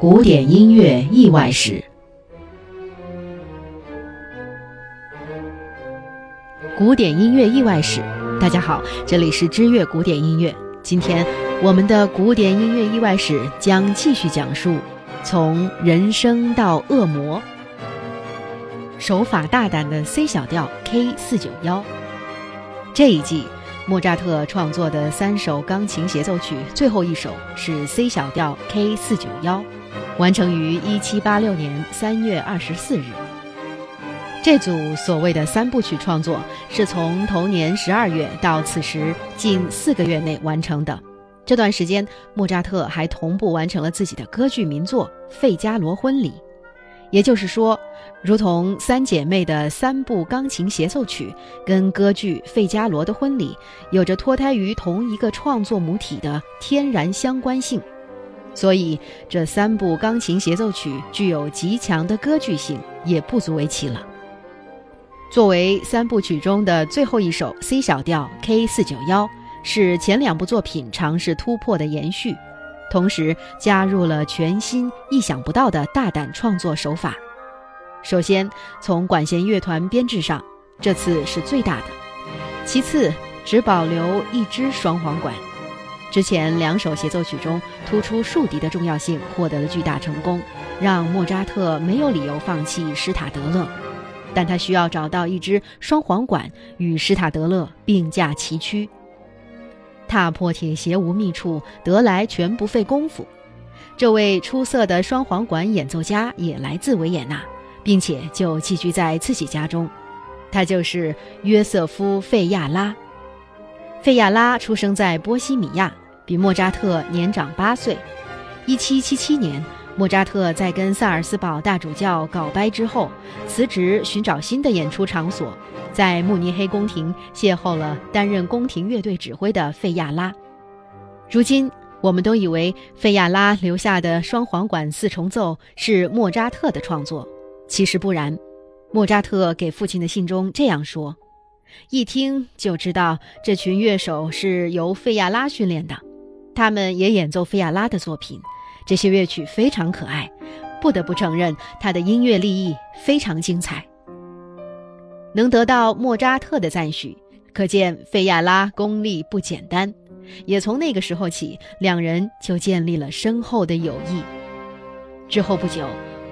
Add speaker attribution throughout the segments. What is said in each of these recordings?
Speaker 1: 古典音乐意外史。古典音乐意外史，大家好，这里是知乐古典音乐。今天我们的古典音乐意外史将继续讲述从人声到恶魔，手法大胆的 C 小调 K 四九幺。这一季。莫扎特创作的三首钢琴协奏曲，最后一首是 C 小调 K 四九幺，完成于一七八六年三月二十四日。这组所谓的三部曲创作是从同年十二月到此时近四个月内完成的。这段时间，莫扎特还同步完成了自己的歌剧名作《费加罗婚礼》。也就是说，如同三姐妹的三部钢琴协奏曲跟歌剧《费加罗的婚礼》有着脱胎于同一个创作母体的天然相关性，所以这三部钢琴协奏曲具有极强的歌剧性也不足为奇了。作为三部曲中的最后一首 C 小调 K 四九幺，是前两部作品尝试突破的延续。同时加入了全新、意想不到的大胆创作手法。首先，从管弦乐团编制上，这次是最大的；其次，只保留一支双簧管。之前两首协奏曲中突出竖笛的重要性获得了巨大成功，让莫扎特没有理由放弃施塔德勒，但他需要找到一支双簧管与施塔德勒并驾齐驱。踏破铁鞋无觅处，得来全不费工夫。这位出色的双簧管演奏家也来自维也纳，并且就寄居在自己家中。他就是约瑟夫·费亚拉。费亚拉出生在波西米亚，比莫扎特年长八岁。一七七七年，莫扎特在跟萨尔斯堡大主教告掰之后，辞职寻找新的演出场所。在慕尼黑宫廷邂逅了担任宫廷乐队指挥的费亚拉。如今，我们都以为费亚拉留下的双簧管四重奏是莫扎特的创作，其实不然。莫扎特给父亲的信中这样说：“一听就知道这群乐手是由费亚拉训练的，他们也演奏费亚拉的作品。这些乐曲非常可爱，不得不承认他的音乐立意非常精彩。”能得到莫扎特的赞许，可见费亚拉功力不简单。也从那个时候起，两人就建立了深厚的友谊。之后不久，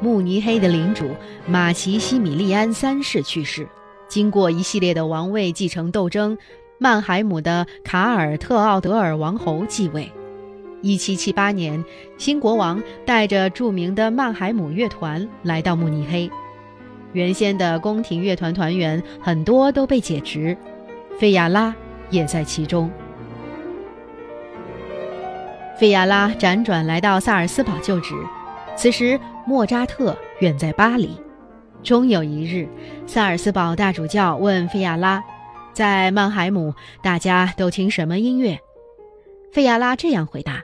Speaker 1: 慕尼黑的领主马奇西米利安三世去世。经过一系列的王位继承斗争，曼海姆的卡尔特奥德尔王侯继位。1778年，新国王带着著名的曼海姆乐团来到慕尼黑。原先的宫廷乐团团员很多都被解职，费亚拉也在其中。费亚拉辗转来到萨尔斯堡就职，此时莫扎特远在巴黎。终有一日，萨尔斯堡大主教问费亚拉：“在曼海姆，大家都听什么音乐？”费亚拉这样回答：“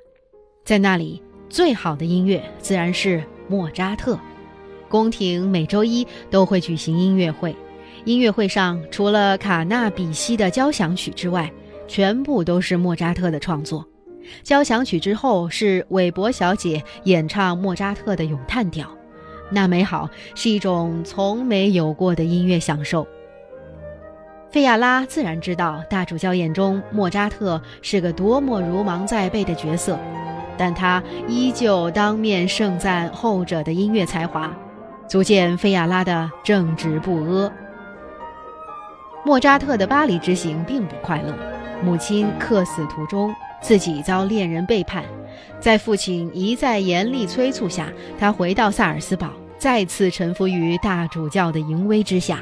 Speaker 1: 在那里，最好的音乐自然是莫扎特。”宫廷每周一都会举行音乐会，音乐会上除了卡纳比西的交响曲之外，全部都是莫扎特的创作。交响曲之后是韦伯小姐演唱莫扎特的咏叹调，那美好是一种从没有过的音乐享受。费亚拉自然知道大主教眼中莫扎特是个多么如芒在背的角色，但他依旧当面盛赞后者的音乐才华。足见菲亚拉的正直不阿。莫扎特的巴黎之行并不快乐，母亲客死途中，自己遭恋人背叛，在父亲一再严厉催促下，他回到萨尔斯堡，再次臣服于大主教的淫威之下。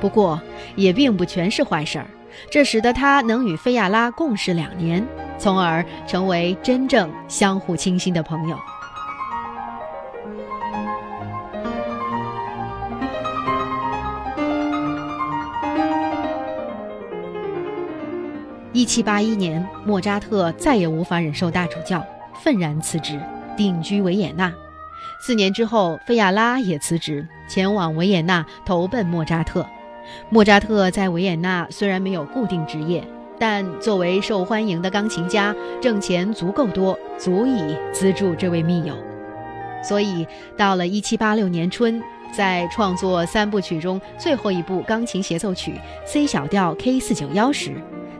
Speaker 1: 不过，也并不全是坏事儿，这使得他能与菲亚拉共事两年，从而成为真正相互倾心的朋友。一七八一年莫扎特再也无法忍受大主教愤然辞职定居维也纳。四年之后费亚拉也辞职前往维也纳投奔莫扎特。莫扎特在维也纳虽然没有固定职业但作为受欢迎的钢琴家，挣钱足够多，足以资助这位密友。所以，到了一七八六年春，在创作三部曲中最后一部钢琴协奏曲 C 小调 K 四九幺时，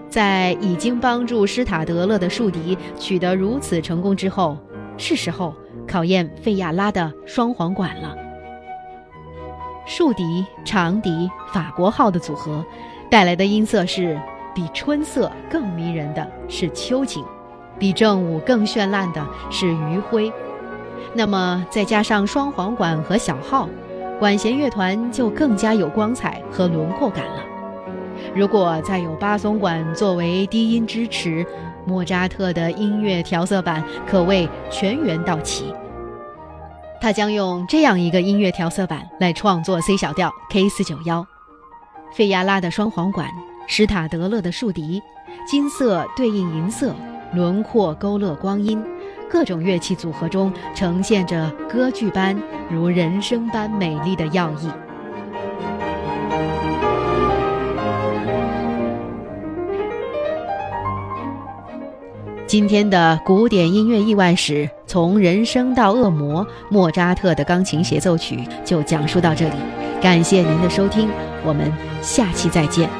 Speaker 1: 在已经帮助施塔德勒的竖笛取得如此成功之后，是时候考验费亚拉的双簧管了。竖笛、长笛、法国号的组合，带来的音色是比春色更迷人的是秋景，比正午更绚烂的是余晖。那么再加上双簧管和小号，管弦乐团就更加有光彩和轮廓感了。如果再有巴松管作为低音支持，莫扎特的音乐调色板可谓全员到齐。他将用这样一个音乐调色板来创作 C 小调 K 四九幺，费亚拉的双簧管，施塔德勒的竖笛，金色对应银色，轮廓勾勒光阴。各种乐器组合中呈现着歌剧般如人生般美丽的要义。今天的古典音乐意外史，从人生到恶魔，莫扎特的钢琴协奏曲就讲述到这里。感谢您的收听，我们下期再见。